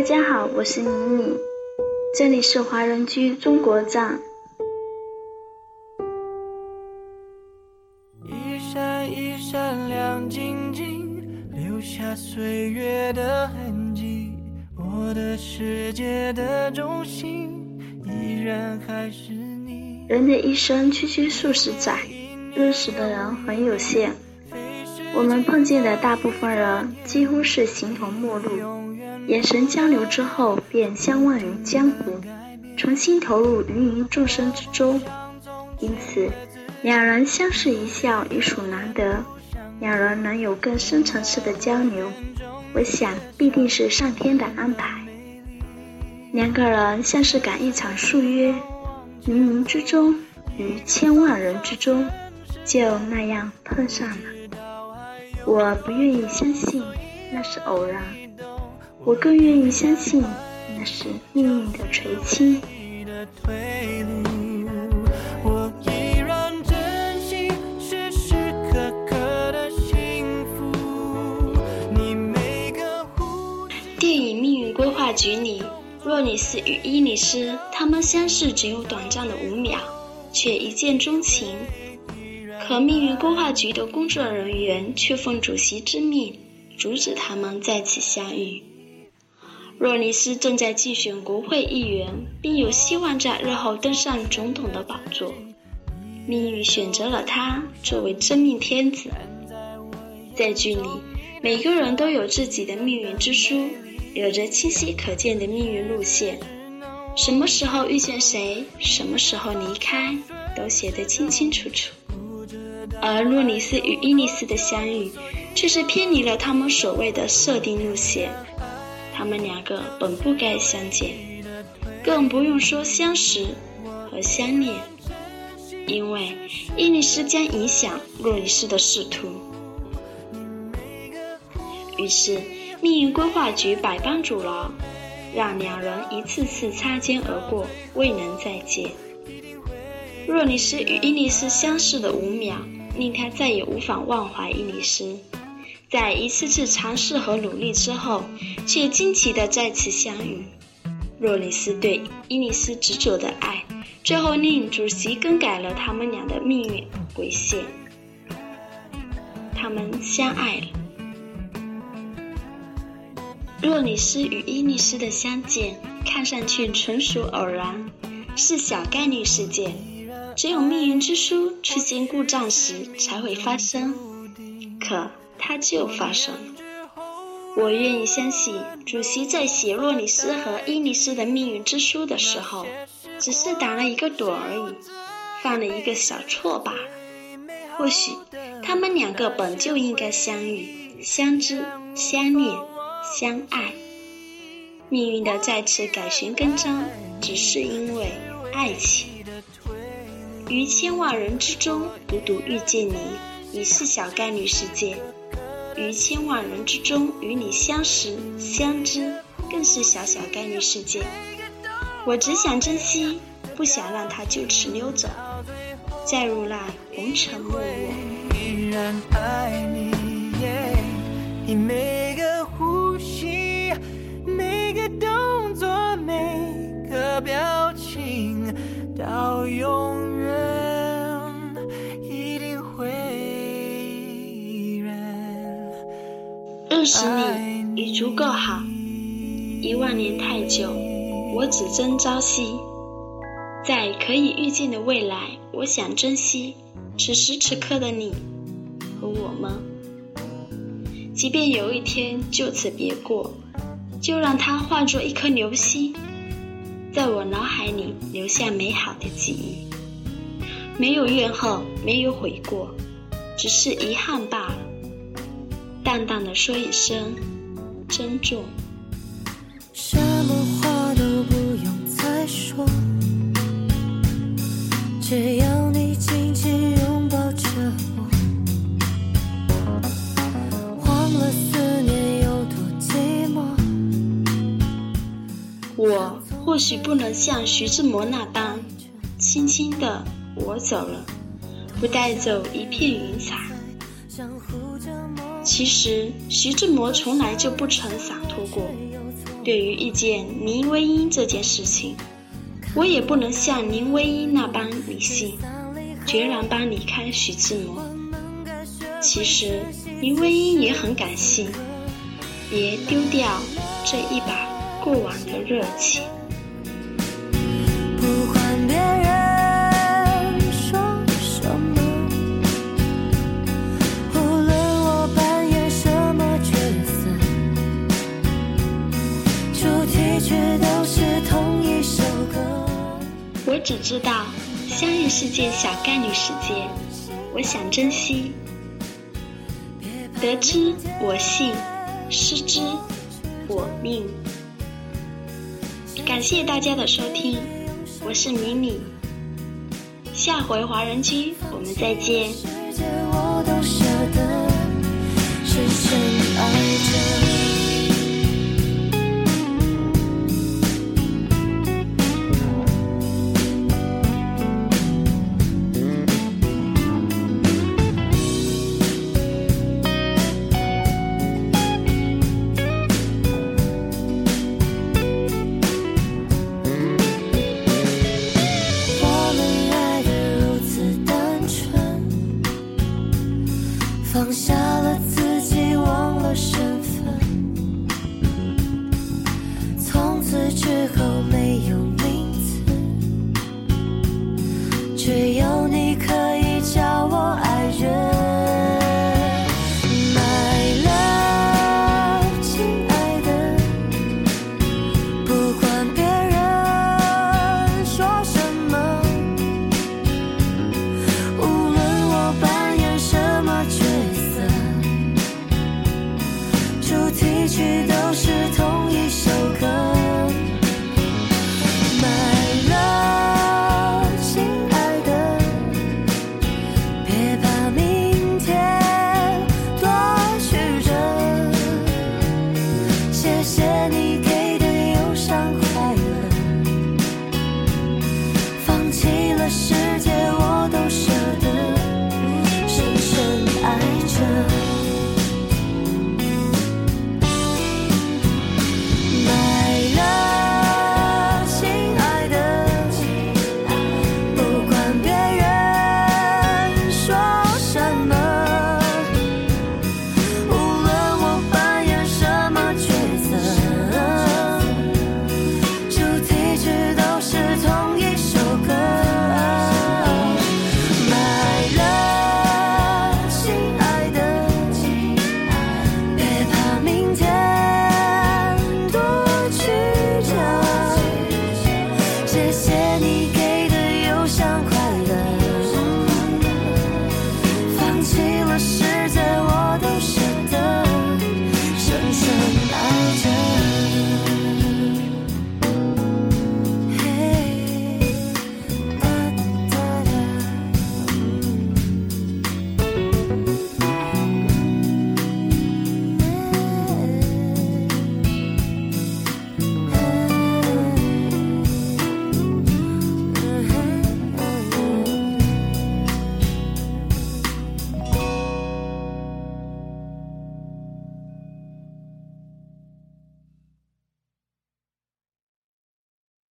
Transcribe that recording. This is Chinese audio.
大家好，我是妮妮，这里是华人居中国站。一闪一闪亮晶晶，留下岁月的痕迹。我的世界的中心，依然还是你。人的一生区区数十载，认识的人很有限。我们碰见的大部分人，几乎是形同陌路。眼神交流之后，便相忘于江湖，重新投入芸芸众生之中。因此，两人相视一笑已属难得。两人能有更深层次的交流，我想必定是上天的安排。两个人像是赶一场速约，冥冥之中，于千万人之中，就那样碰上了。我不愿意相信那是偶然。我更愿意相信，那是命运的垂青。电影《命运规划局》里，若里斯与伊里斯他们相识只有短暂的五秒，却一见钟情。可命运规划局的工作人员却奉主席之命，阻止他们再次相遇。若尼斯正在竞选国会议员，并有希望在日后登上总统的宝座。命运选择了他作为真命天子。在剧里，每个人都有自己的命运之书，有着清晰可见的命运路线。什么时候遇见谁，什么时候离开，都写得清清楚楚。而洛尼斯与伊丽丝的相遇，却是偏离了他们所谓的设定路线。他们两个本不该相见，更不用说相识和相恋，因为伊丽丝将影响洛里斯的仕途。于是，命运规划局百般阻挠，让两人一次次擦肩而过，未能再见。若里斯与伊丽丝相识的五秒，令他再也无法忘怀伊丽丝。在一次次尝试和努力之后，却惊奇的再次相遇。若里斯对伊丽丝执着的爱，最后令主席更改了他们俩的命运轨线。他们相爱了。若里斯与伊丽丝的相见，看上去纯属偶然，是小概率事件，只有命运之书出现故障时才会发生。可。它就发生了。我愿意相信，主席在写洛里斯和伊尼斯的命运之书的时候，只是打了一个盹而已，犯了一个小错罢了。或许他们两个本就应该相遇、相知、相恋、相爱。命运的再次改弦更张，只是因为爱情。于千万人之中，独独遇见你，已是小概率事件。于千万人之中与你相识相知，更是小小概率事件。我只想珍惜，不想让它就此溜走，再入那红尘陌陌。依然爱你，你每个呼吸，每个动作，每个表情，到永认识你已足够好，一万年太久，我只争朝夕。在可以预见的未来，我想珍惜此时此刻的你和我们。即便有一天就此别过，就让它化作一颗流星，在我脑海里留下美好的记忆。没有怨恨，没有悔过，只是遗憾罢了。淡淡的说一声珍重。什么话都不用再说，只要你紧紧拥抱着我。忘了思念有多寂寞。我或许不能像徐志摩那般，轻轻的我走了，不带走一片云彩。其实，徐志摩从来就不曾洒脱过。对于遇见林徽因这件事情，我也不能像林徽因那般理性，决然般离开徐志摩。其实林徽因也很感性，别丢掉这一把过往的热情。我只知道，相遇是件小概率事件，我想珍惜。得之我幸，失之我命。感谢大家的收听，我是米米，下回华人居我们再见。放下。